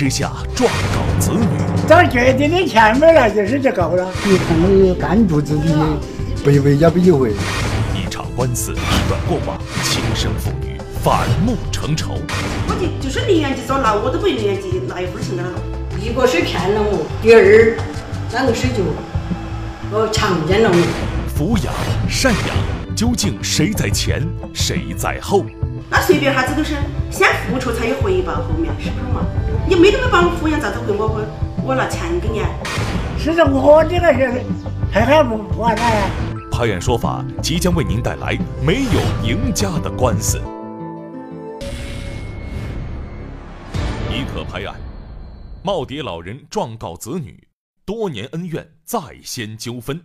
之下状告子女。找绝对的钱没了，就是就够了。你看你干肚子的，背回家不一回。一场官司一段过往，亲生父女反目成仇。我就就是宁愿去坐牢，我都不愿意拿一分钱给他了。一个是骗了我，第二，那个是就我强奸了我。抚养、赡养，究竟谁在前，谁在后？那随便哈子都是先付出才有回报，后面是不是嘛？你没得没把我抚养，咋子会我我我拿钱给你？是说我这个是还还不完了呀？拍案说法即将为您带来没有赢家的官司。一可拍案，耄耋老人状告子女，多年恩怨再掀纠纷。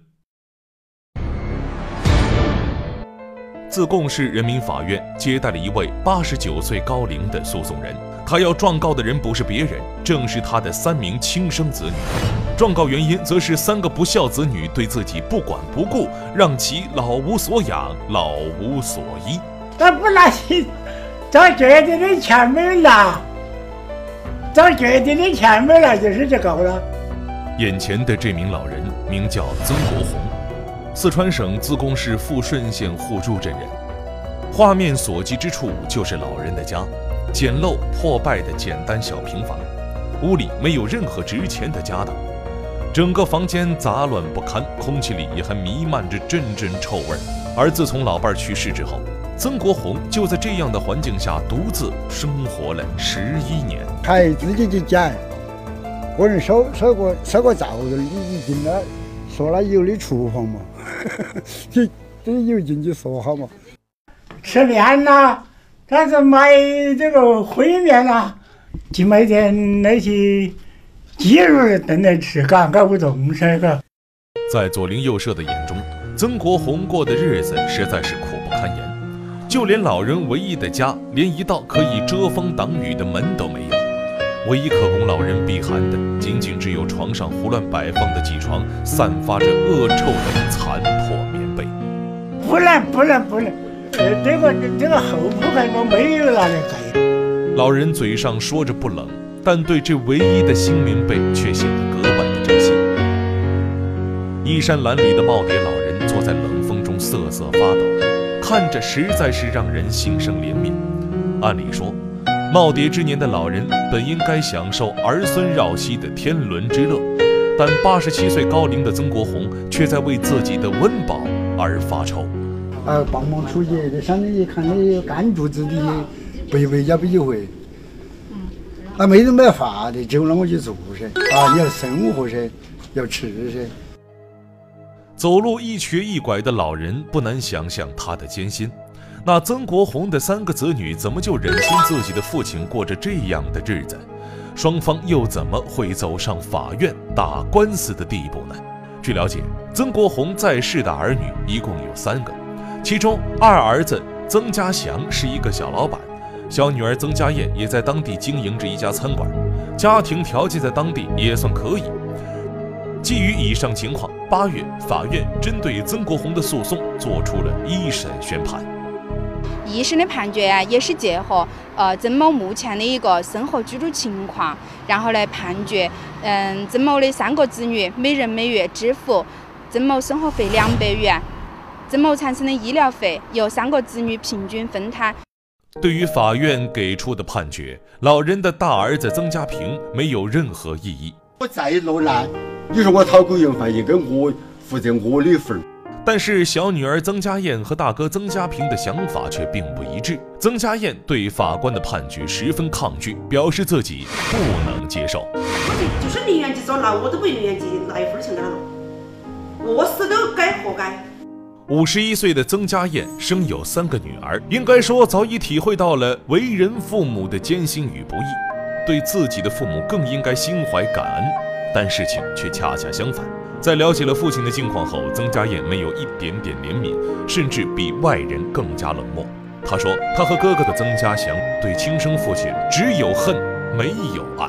自贡市人民法院接待了一位八十九岁高龄的诉讼人，他要状告的人不是别人，正是他的三名亲生子女。状告原因则是三个不孝子女对自己不管不顾，让其老无所养、老无所依。他不拿钱找绝对的钱没拿，找绝对的钱没拿，就是这个了。眼前的这名老人名叫曾国红。四川省自贡市富顺县互助镇人，画面所及之处就是老人的家，简陋破败的简单小平房，屋里没有任何值钱的家当，整个房间杂乱不堪，空气里也还弥漫着阵阵臭味儿。而自从老伴儿去世之后，曾国红就在这样的环境下独自生活了十一年，还自己去捡，个人烧烧个烧个灶子，你进来说了有的厨房嘛。这这有进去说好嘛？吃面呐，但是买这个烩面呐，去买点那些鸡肉炖来吃，嘎，搞不动噻，嘎。在左邻右舍的眼中，曾国红过的日子实在是苦不堪言，就连老人唯一的家，连一道可以遮风挡雨的门都没有。唯一可供老人避寒的，仅仅只有床上胡乱摆放的几床散发着恶臭的残破棉被。不能，不能，不能！呃，这个这个后铺盖我没有拿来盖。老人嘴上说着不冷，但对这唯一的新棉被却显得格外的珍惜。衣衫褴褛的耄耋老人坐在冷风中瑟瑟发抖，看着实在是让人心生怜悯。按理说，耄耋之年的老人本应该享受儿孙绕膝的天伦之乐，但八十七岁高龄的曾国红却在为自己的温饱而发愁。啊，帮忙出去，这相当于看你干肚子的，背背家不一回。嗯。那没得没法的，只有啷个去做噻？啊，你要生活噻，要吃噻。走路一瘸一拐的老人，不难想象他的艰辛。那曾国红的三个子女怎么就忍心自己的父亲过着这样的日子？双方又怎么会走上法院打官司的地步呢？据了解，曾国红在世的儿女一共有三个，其中二儿子曾家祥是一个小老板，小女儿曾家燕也在当地经营着一家餐馆，家庭条件在当地也算可以。基于以上情况，八月法院针对曾国红的诉讼作出了一审宣判。一审的判决啊，也是结合呃曾某目前的一个生活居住情况，然后来判决，嗯，曾某的三个子女每人每月支付曾某生活费两百元，曾某产生的医疗费由三个子女平均分摊。对于法院给出的判决，老人的大儿子曾家平没有任何异议。我再落难，你说我讨口油饭，应该我负责我的份儿。但是小女儿曾家燕和大哥曾家平的想法却并不一致。曾家燕对法官的判决十分抗拒，表示自己不能接受。我就就是宁愿去坐牢，我都不宁愿去拿一分钱给他了。饿死都该活该。五十一岁的曾家燕生有三个女儿，应该说早已体会到了为人父母的艰辛与不易，对自己的父母更应该心怀感恩。但事情却恰恰相反。在了解了父亲的近况后，曾家燕没有一点点怜悯，甚至比外人更加冷漠。他说：“他和哥哥的曾家祥对亲生父亲只有恨，没有爱。”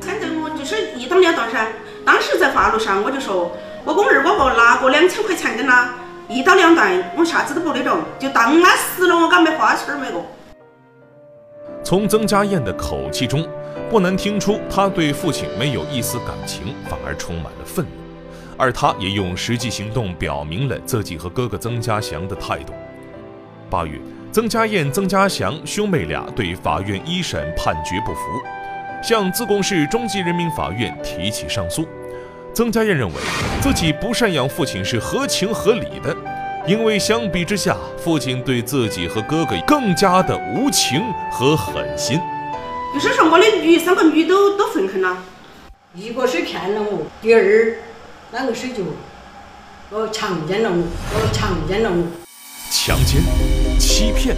反正我就是一刀两断噻。当时在法律上我就说：“我跟二我不拿过两千块钱给他，一刀两断，我啥子都不那种，就当他死了，我敢没花钱没个。”从曾家燕的口气中，不难听出她对父亲没有一丝感情，反而充满了愤怒。而他也用实际行动表明了自己和哥哥曾家祥的态度。八月，曾家燕、曾家祥兄妹俩对法院一审判决不服，向自贡市中级人民法院提起上诉。曾家燕认为自己不赡养父亲是合情合理的，因为相比之下，父亲对自己和哥哥更加的无情和狠心。就是说，我的女三个女都都愤恨了。一个是骗了我，第二，那个水就我强奸了我，我强奸了我。强奸、欺骗，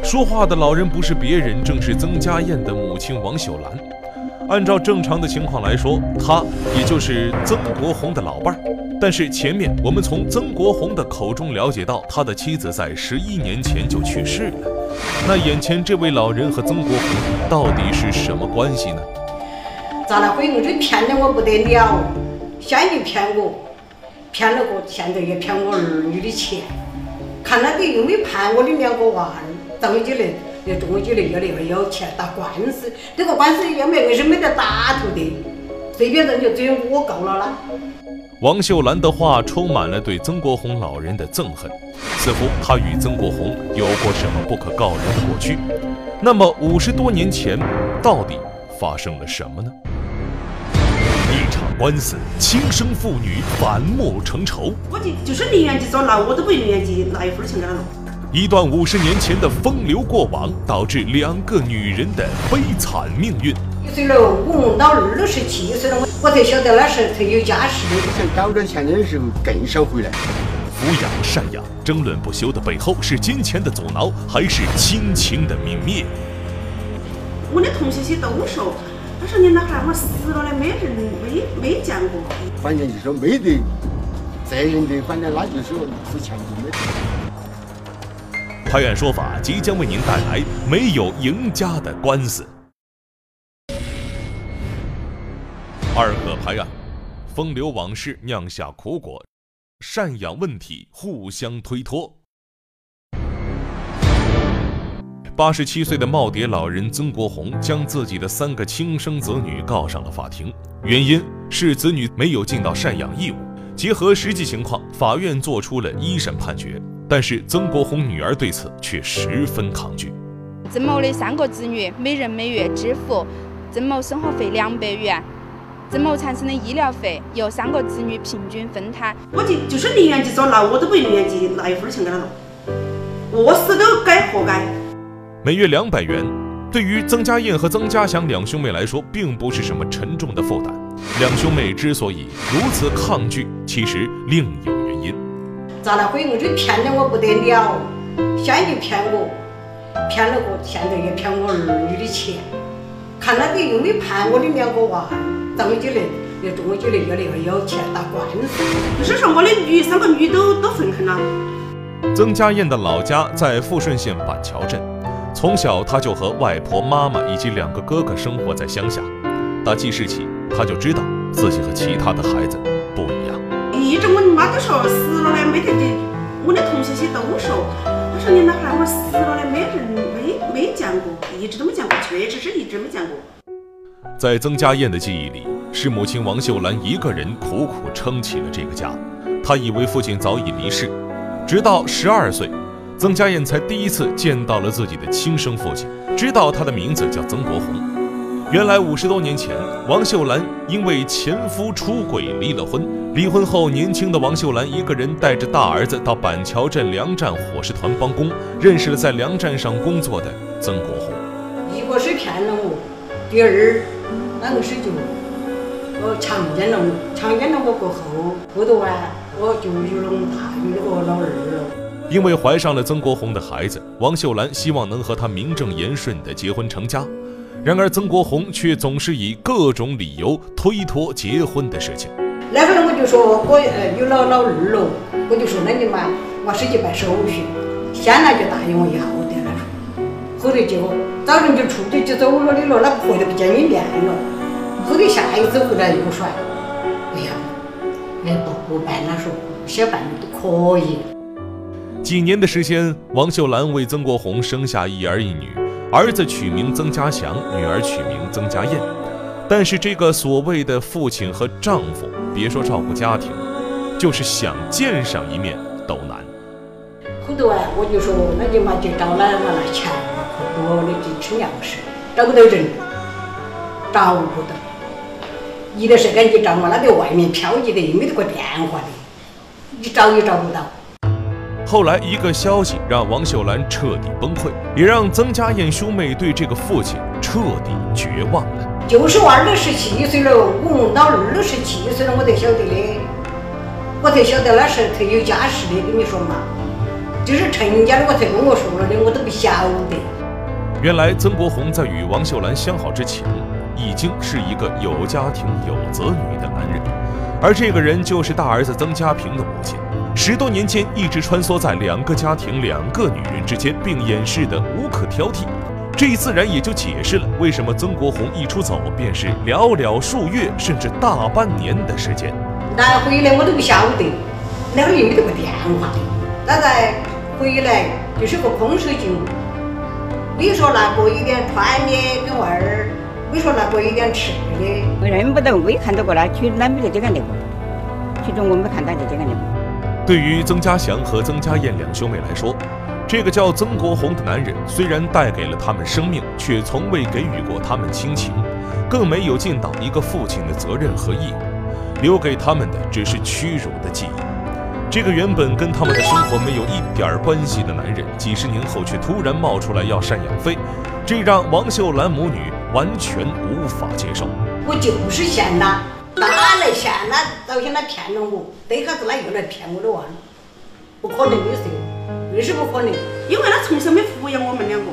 说话的老人不是别人，正是曾家燕的母亲王秀兰。按照正常的情况来说，她也就是曾国红的老伴儿。但是前面我们从曾国红的口中了解到，他的妻子在十一年前就去世了。那眼前这位老人和曾国红到底是什么关系呢？咋了？鬼我这骗得我不得了，先就骗我，骗了我，现在也骗我儿女的钱。看那个又没判我的两个娃儿，咱们就能？要中就能要那个要钱打官司，这个官司要没硬是没得打头的，随便人就只有我告了啦。王秀兰的话充满了对曾国红老人的憎恨，似乎他与曾国红有过什么不可告人的过去。那么五十多年前，到底发生了什么呢？官司，亲生父女反目成仇。我就就是宁愿去坐牢，我都不愿意拿一分钱给他弄。一段五十年前的风流过往，导致两个女人的悲惨命运。一岁了，我老二都十七岁了，我我才晓得那时才有家室。想找点钱的时候更少回来。抚养赡养争论不休的背后，是金钱的阻挠，还是亲情的泯灭？我的同学些都说，他说你那孩儿死了的，没人没没见过。反正就说没得责任的，反正那就说之前就没。拍案说法即将为您带来没有赢家的官司。二个拍案，风流往事酿下苦果，赡养问题互相推脱。八十七岁的耄耋老人曾国红将自己的三个亲生子女告上了法庭，原因是子女没有尽到赡养义务。结合实际情况，法院作出了一审判决。但是曾国红女儿对此却十分抗拒。曾某的三个子女每人每月支付曾某生活费两百元，曾某产生的医疗费由三个子女平均分摊。我就就是宁愿去坐牢，我都不愿意拿一分钱给他弄。饿死都该活该。每月两百元，对于曾家燕和曾家祥两兄妹来说，并不是什么沉重的负担。两兄妹之所以如此抗拒，其实另有原因。咋了？鬼我这骗得我不得了，先就骗我，骗了我，现在也骗我儿女的钱。看那个又没判我的两个娃儿，咱们就能要中，我就能要那个要钱打官司。就是说，我的女三个女都都愤恨了。曾家燕的老家在富顺县板桥镇，从小他就和外婆、妈妈以及两个哥哥生活在乡下。打记事起，他就知道自己和其他的孩子不一样。一直我妈都说死了嘞没得的，我的同学些都说，他说你那孩儿死了嘞没人没没见过，一直都没见过，确实是一直没见过。在曾家燕的记忆里，是母亲王秀兰一个人苦苦撑起了这个家。她以为父亲早已离世，直到十二岁，曾家燕才第一次见到了自己的亲生父亲，知道他的名字叫曾国红。原来五十多年前，王秀兰因为前夫出轨离了婚。离婚后，年轻的王秀兰一个人带着大儿子到板桥镇粮站伙食团帮工，认识了在粮站上工作的曾国红。一个是骗了我，第二，那个是就我强奸了我，强奸了我过后，后头啊，我就有了大有那个老二了。因为怀上了曾国红的孩子，王秀兰希望能和他名正言顺的结婚成家。然而，曾国红却总是以各种理由推脱结婚的事情。那会儿我就说我呃有老老二了，我就说那你嘛，我手去办手续，先来就答应我一下，我得了。后头结果早晨就出去就走了的了，那回来不见你面了。后头下一次回来又说，哎呀，哎不不办了，说想办都可以。几年的时间，王秀兰为曾国红生下一儿一女。儿子取名曾家祥，女儿取名曾家燕。但是这个所谓的父亲和丈夫，别说照顾家庭，就是想见上一面都难。后头啊，我就说，那就嘛就找奶奶来钱，多的就吃粮食，找不到人，找不到。你的是赶紧找嘛，那在外面漂移的，又没得个电话的，你找也找不到。后来一个消息让王秀兰彻底崩溃，也让曾家燕兄妹对这个父亲彻底绝望了。就是娃儿都十七岁了，我老二都十七岁了，我才晓得的，我才晓得那是特有家室的，跟你说嘛，就是成家的我才跟我说了的，我都不晓得。原来曾国红在与王秀兰相好之前，已经是一个有家庭有子女的男人，而这个人就是大儿子曾家平的母亲。十多年间一直穿梭在两个家庭、两个女人之间，并掩饰得无可挑剔。这自然也就解释了为什么曾国红一出走便是寥寥数月，甚至大半年的时间。那回来我都不晓得，那会儿又没得个电话，那再回来就是个空手劲。你说那个一点穿的跟娃儿，你说那个一点吃的。我认不得，没看到过那，去哪没得这个那个，其中我没看到就这个那个。对于曾家祥和曾家燕两兄妹来说，这个叫曾国红的男人虽然带给了他们生命，却从未给予过他们亲情，更没有尽到一个父亲的责任和义务，留给他们的只是屈辱的记忆。这个原本跟他们的生活没有一点关系的男人，几十年后却突然冒出来要赡养费，这让王秀兰母女完全无法接受。我就是嫌他，哪来嫌他？早先他骗了我，等下子他又来骗我的娃，不可能的事。为什么不可能？因为他从小没抚养我们两个，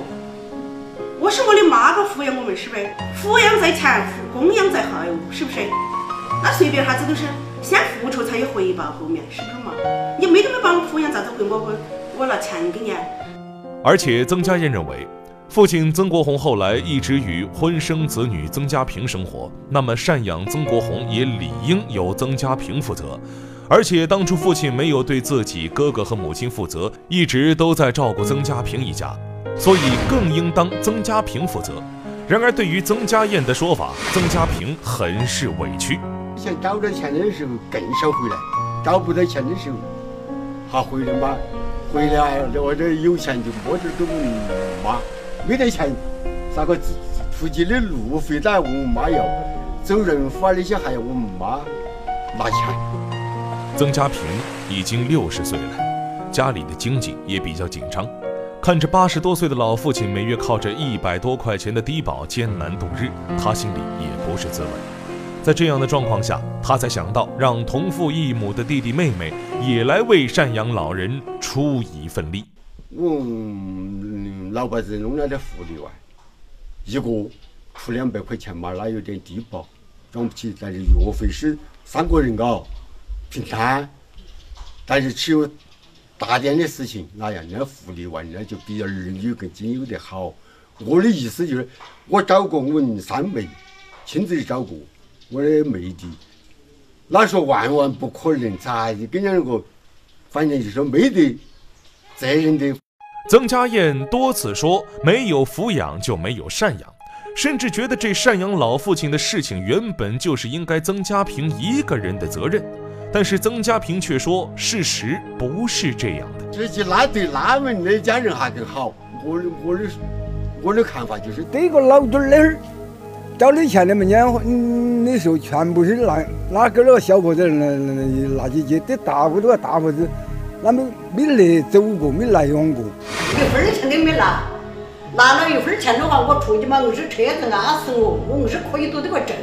我是我的妈妈抚养我们，是不是？抚养在前，供养在后，是不是？那随便啥子都是先付出才有回报，后面是不是嘛？你没得没把我抚养，咋子会我我我拿钱给你？而且曾家燕认为，父亲曾国红后来一直与婚生子女曾家平生活，那么赡养曾国红也理应由曾家平负责。而且当初父亲没有对自己哥哥和母亲负责，一直都在照顾曾家平一家，所以更应当曾家平负责。然而，对于曾家燕的说法，曾家平很是委屈。想找到钱的时候更少回来，找不到钱的时候还回来吗？回来或者有钱就摸点给我们妈，没得钱咋个出去的路费都要问我妈要，走人法那些还要我妈拿钱。曾家平已经六十岁了，家里的经济也比较紧张。看着八十多岁的老父亲每月靠着一百多块钱的低保艰难度日，他心里也不是滋味。在这样的状况下，他才想到让同父异母的弟弟妹妹也来为赡养老人出一份力。我老百姓弄了点福利外，一个出两百块钱嘛，那有点低保，装不起。但是药费是三个人嘎。平摊，但是只有大点的事情，那样那福利完，那就比儿女更经有得好。我的意思就是，我找过我们三妹，亲自找过我的妹弟，那说万万不可能，咋就跟人家那个，反正就是没得责任的。曾家燕多次说，没有抚养就没有赡养，甚至觉得这赡养老父亲的事情原本就是应该曾家平一个人的责任。但是曾家平却说，事实不是这样的。这些那对他们那家人还更好。我的我的我的看法就是，这个老墩儿那儿找的钱，你们年嗯的时候全部是拿拿给那个小伙子那那拿去借，这大伙子啊大伙子，那没没来走过，没来往过，一分钱都没拿。拿了一分钱的话，我出去嘛，硬是车子压死我，我硬是可以夺这个证。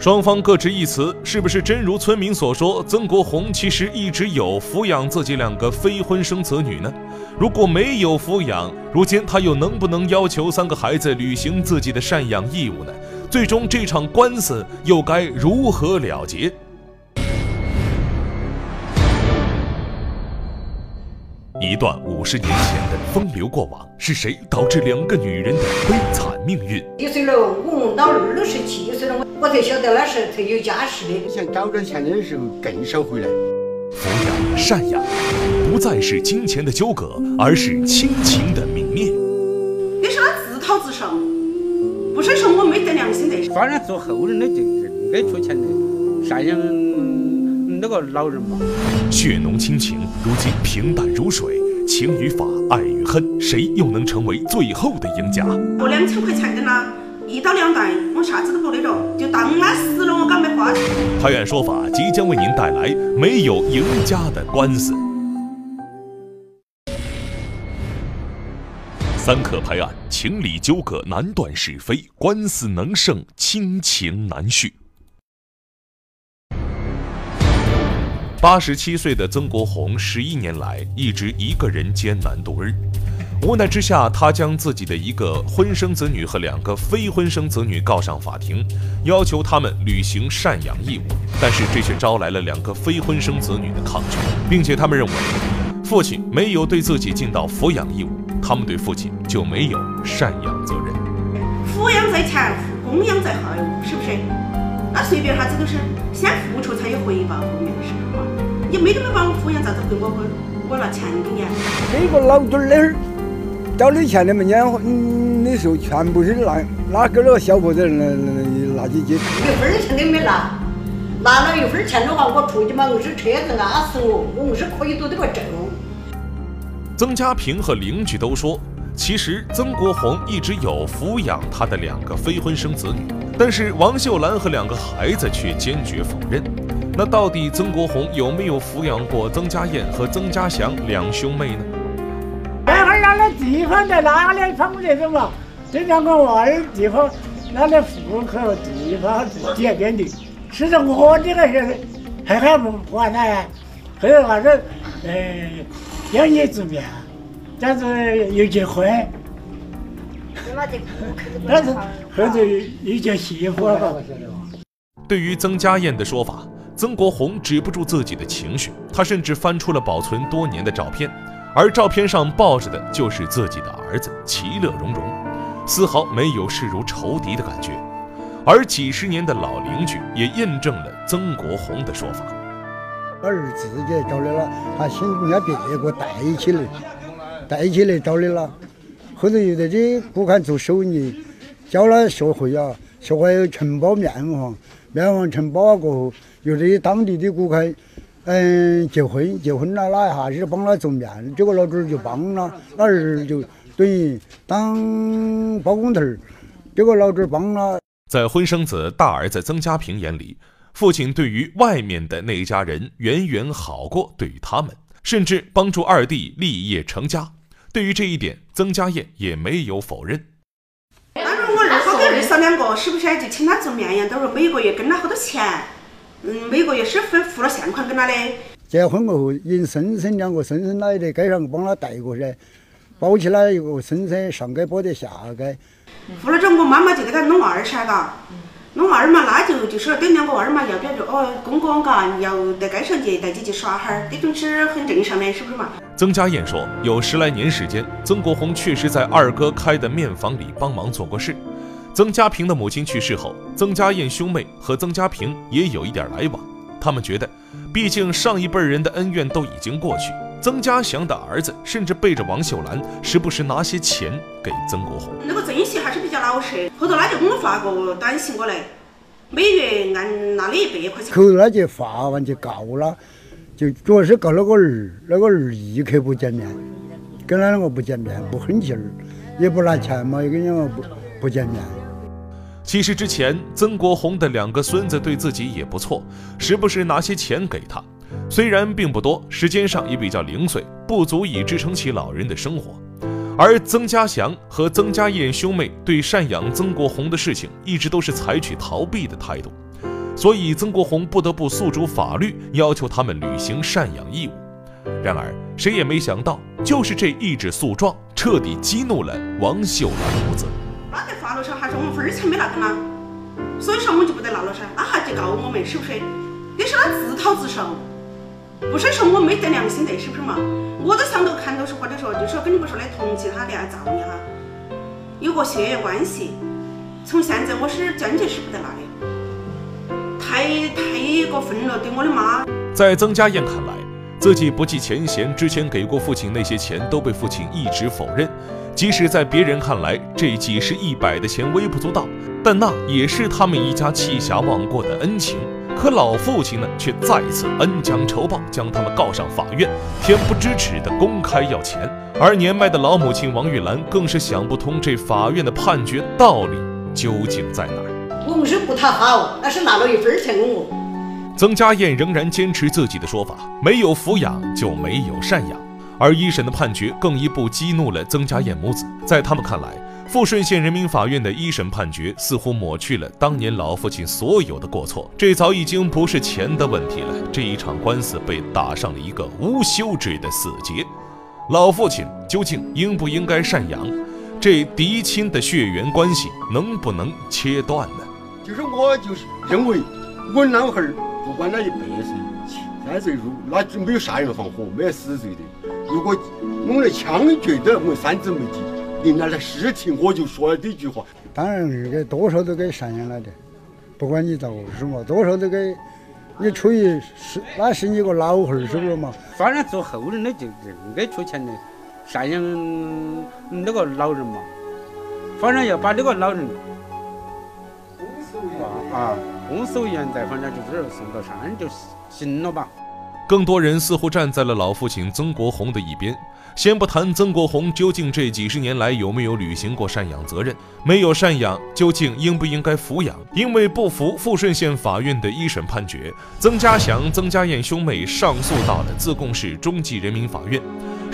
双方各执一词，是不是真如村民所说，曾国红其实一直有抚养自己两个非婚生子女呢？如果没有抚养，如今他又能不能要求三个孩子履行自己的赡养义务呢？最终这场官司又该如何了结？一段五十年前的风流过往，是谁导致两个女人的悲惨命运？一岁了？我老二都十七岁了，我我才晓得那是才有家室的。想找点钱的时候更少回来。抚养、赡养，不再是金钱的纠葛，而是亲情的泯灭。你说他自讨自受，不是说我没得良心的。反正做后人的就应该出钱的赡养那个老人嘛。血浓亲情，如今平淡如水，情与法，爱与恨，谁又能成为最后的赢家？我两千块钱的呢，一刀两断，我啥子都不得着，就当他死了，我敢没花。拍案说法即将为您带来没有赢家的官司。三可拍案，情理纠葛难断是非，官司能胜，亲情难续。八十七岁的曾国红，十一年来一直一个人艰难度日。无奈之下，他将自己的一个婚生子女和两个非婚生子女告上法庭，要求他们履行赡养义务。但是这却招来了两个非婚生子女的抗拒，并且他们认为，父亲没有对自己尽到抚养义务。他们对父亲就没有赡养责任。抚养在前，供养在后，是不是？那随便啥子都是先付出才有回报，后面是你没得没把我抚养，咋子回我我我拿钱给你啊？这个老墩儿的交的钱的嘛，年嗯的时候全部是拿拿给那个小伙子拿拿去去。一分钱都没拿，拿了一分钱的话，我出去嘛，我是车子压死我，我硬是可以得这个证。曾家平和邻居都说，其实曾国红一直有抚养他的两个非婚生子女，但是王秀兰和两个孩子却坚决否认。那到底曾国红有没有抚养过曾家燕和曾家祥两兄妹呢？那会儿那的地方在哪里方这种嘛？这两个娃儿地方，那的户口地方是这边的，其实我这个是还还不管他呀？还有反正？呃。养儿子面，但是又结婚，但是后头又叫媳妇了。对于曾家燕的说法，曾国红止不住自己的情绪，他甚至翻出了保存多年的照片，而照片上抱着的就是自己的儿子，其乐融融，丝毫没有视如仇敌的感觉。而几十年的老邻居也印证了曾国红的说法。他儿自己找的了，他请人家别个带起来，带起来找的了。后头又在这顾看做手艺，教他学会啊，学会承包面房，面房承包了过后，又在当地的顾客，嗯，结婚结婚了，那一下子帮他做面，这个老主儿就帮了，那儿就等于当包工头儿，这个老主儿帮了。在婚生子大儿子曾家平眼里。父亲对于外面的那一家人远远好过对于他们，甚至帮助二弟立业成家。对于这一点，曾家燕也没有否认。当时我二嫂跟二嫂两个，是不是就请他做面样？都是每个月跟他好多钱？嗯，每个月是付付了现款给他的。结婚过后，因婶婶两个婶婶那也得街上帮他带过噻，包起来一个婶婶上街包的下街。付了之后，我妈妈就给他弄二噻，嘎。弄娃儿嘛，那就就是等两个娃儿嘛，要不要就哦，公公嘎，要在街上去带起去耍哈儿，这种是很正常的，是不是嘛？曾家燕说，有十来年时间，曾国红确实在二哥开的面房里帮忙做过事。曾家平的母亲去世后，曾家燕兄妹和曾家平也有一点来往。他们觉得，毕竟上一辈人的恩怨都已经过去。曾家祥的儿子甚至背着王秀兰，时不时拿些钱给曾国红。那个曾喜还是比较老实，后头他就给我发个短信过来，每月按那里一百块钱。后头他就发完就告了，就主要是告那个儿，那个儿一刻不见面，跟他两个不见面，不狠气儿，也不拿钱嘛，也跟两个不不见面。其实之前曾国红的两个孙子对自己也不错，时不时拿些钱给他。虽然并不多，时间上也比较零碎，不足以支撑起老人的生活。而曾家祥和曾家燕兄妹对赡养曾国红的事情，一直都是采取逃避的态度，所以曾国红不得不诉诸法律，要求他们履行赡养义务。然而，谁也没想到，就是这一纸诉状，彻底激怒了王秀兰母子。那在法律上还是我们分儿钱没拿到呢，所以说我们就不得拿了噻，那还去告我们，是不是？这是他自讨自受。不是说我没得良心的，是不是嘛？我都想到看到是，或者说就是说跟你们说的同情他的啊，造孽哈，有个血缘关系。从现在我是坚决是不得拿的，太太过分了，对我的妈。在曾家燕看来，自己不计前嫌，之前给过父亲那些钱都被父亲一直否认，即使在别人看来这几十一百的钱微不足道，但那也是他们一家弃侠忘过的恩情。可老父亲呢，却再次恩将仇报，将他们告上法院，恬不知耻地公开要钱。而年迈的老母亲王玉兰更是想不通这法院的判决道理究竟在哪儿。我们是不讨好，那是拿了一分钱给我。曾家燕仍然坚持自己的说法，没有抚养就没有赡养。而一审的判决更一步激怒了曾家燕母子，在他们看来，富顺县人民法院的一审判决似乎抹去了当年老父亲所有的过错，这早已经不是钱的问题了。这一场官司被打上了一个无休止的死结，老父亲究竟应不应该赡养？这嫡亲的血缘关系能不能切断呢？就是我就是认为，我老汉儿不管他一百岁、三岁入，那就没有杀人放火，没有死罪的。如果弄了枪决的，我三姊妹几，领了那尸体，我就说了这句话。当然是给多少都给赡养了的，不管你咋个是嘛，多少都给。你出于是那是你个老汉儿，是不是嘛？反正做后人的就应该出钱的赡养那个老人嘛。反正要把这个老人啊，公守严在，反正就是送到山就行了吧。更多人似乎站在了老父亲曾国洪的一边。先不谈曾国洪究竟这几十年来有没有履行过赡养责任，没有赡养，究竟应不应该抚养？因为不服富顺县法院的一审判决，曾家祥、曾家燕兄妹上诉到了自贡市中级人民法院。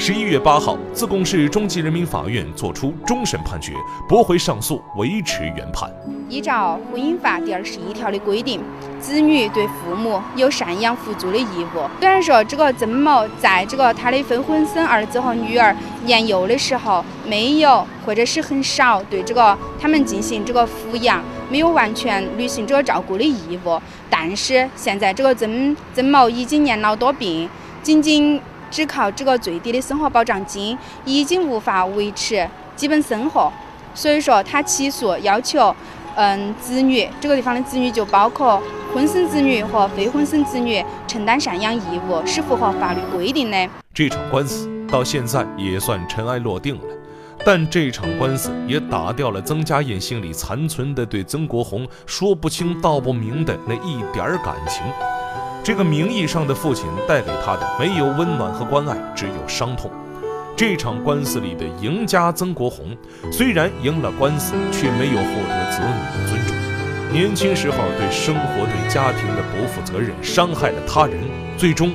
十一月八号，自贡市中级人民法院作出终审判决，驳回上诉，维持原判。依照婚姻法第二十一条的规定，子女对父母有赡养扶助的义务。虽然说这个曾某在这个他的非婚生儿子和女儿年幼的时候，没有或者是很少对这个他们进行这个抚养，没有完全履行这个照顾的义务。但是现在这个曾曾某已经年老多病，仅仅只靠这个最低的生活保障金，已经无法维持基本生活。所以说，他起诉要求。嗯，子女这个地方的子女就包括婚生子女和非婚生子女承担赡养义务，是符合法律规定的。这场官司到现在也算尘埃落定了，但这场官司也打掉了曾家燕心里残存的对曾国红说不清道不明的那一点儿感情。这个名义上的父亲带给他的没有温暖和关爱，只有伤痛。这场官司里的赢家曾国洪，虽然赢了官司，却没有获得子女的尊重。年轻时候对生活、对家庭的不负责任，伤害了他人，最终。